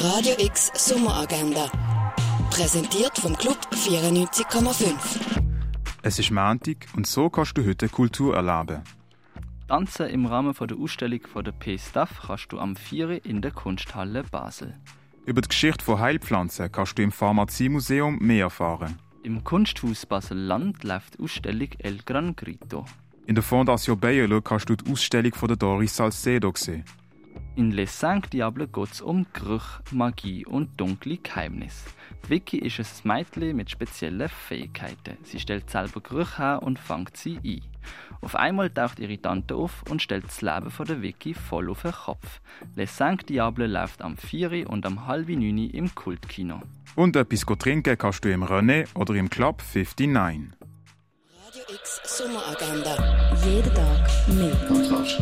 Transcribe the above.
Radio X Sommeragenda. Präsentiert vom Club 94,5. Es ist Montag und so kannst du heute Kultur erleben. Tanzen im Rahmen der Ausstellung von der P-Staff kannst du am 4. in der Kunsthalle Basel. Über die Geschichte von Heilpflanzen kannst du im Pharmaziemuseum mehr erfahren. Im Kunsthaus Basel-Land läuft die Ausstellung El Gran Grito. In der Fondation Bayerlo kannst du die Ausstellung von der Doris Salcedo sehen. In Les Cinq Diables geht es um Gerüche, Magie und dunkle Geheimnisse. Vicky ist ein Mädchen mit speziellen Fähigkeiten. Sie stellt selber Gerüche her und fängt sie ein. Auf einmal taucht ihre Tante auf und stellt das Leben von der Vicky voll auf den Kopf. Les Cinq Diables läuft am 4 und am halb 9 im Kultkino. Und etwas trinken kannst du im René oder im Club 59. Radio X Sommeragenda. Jeden Tag mehr. Kontrast.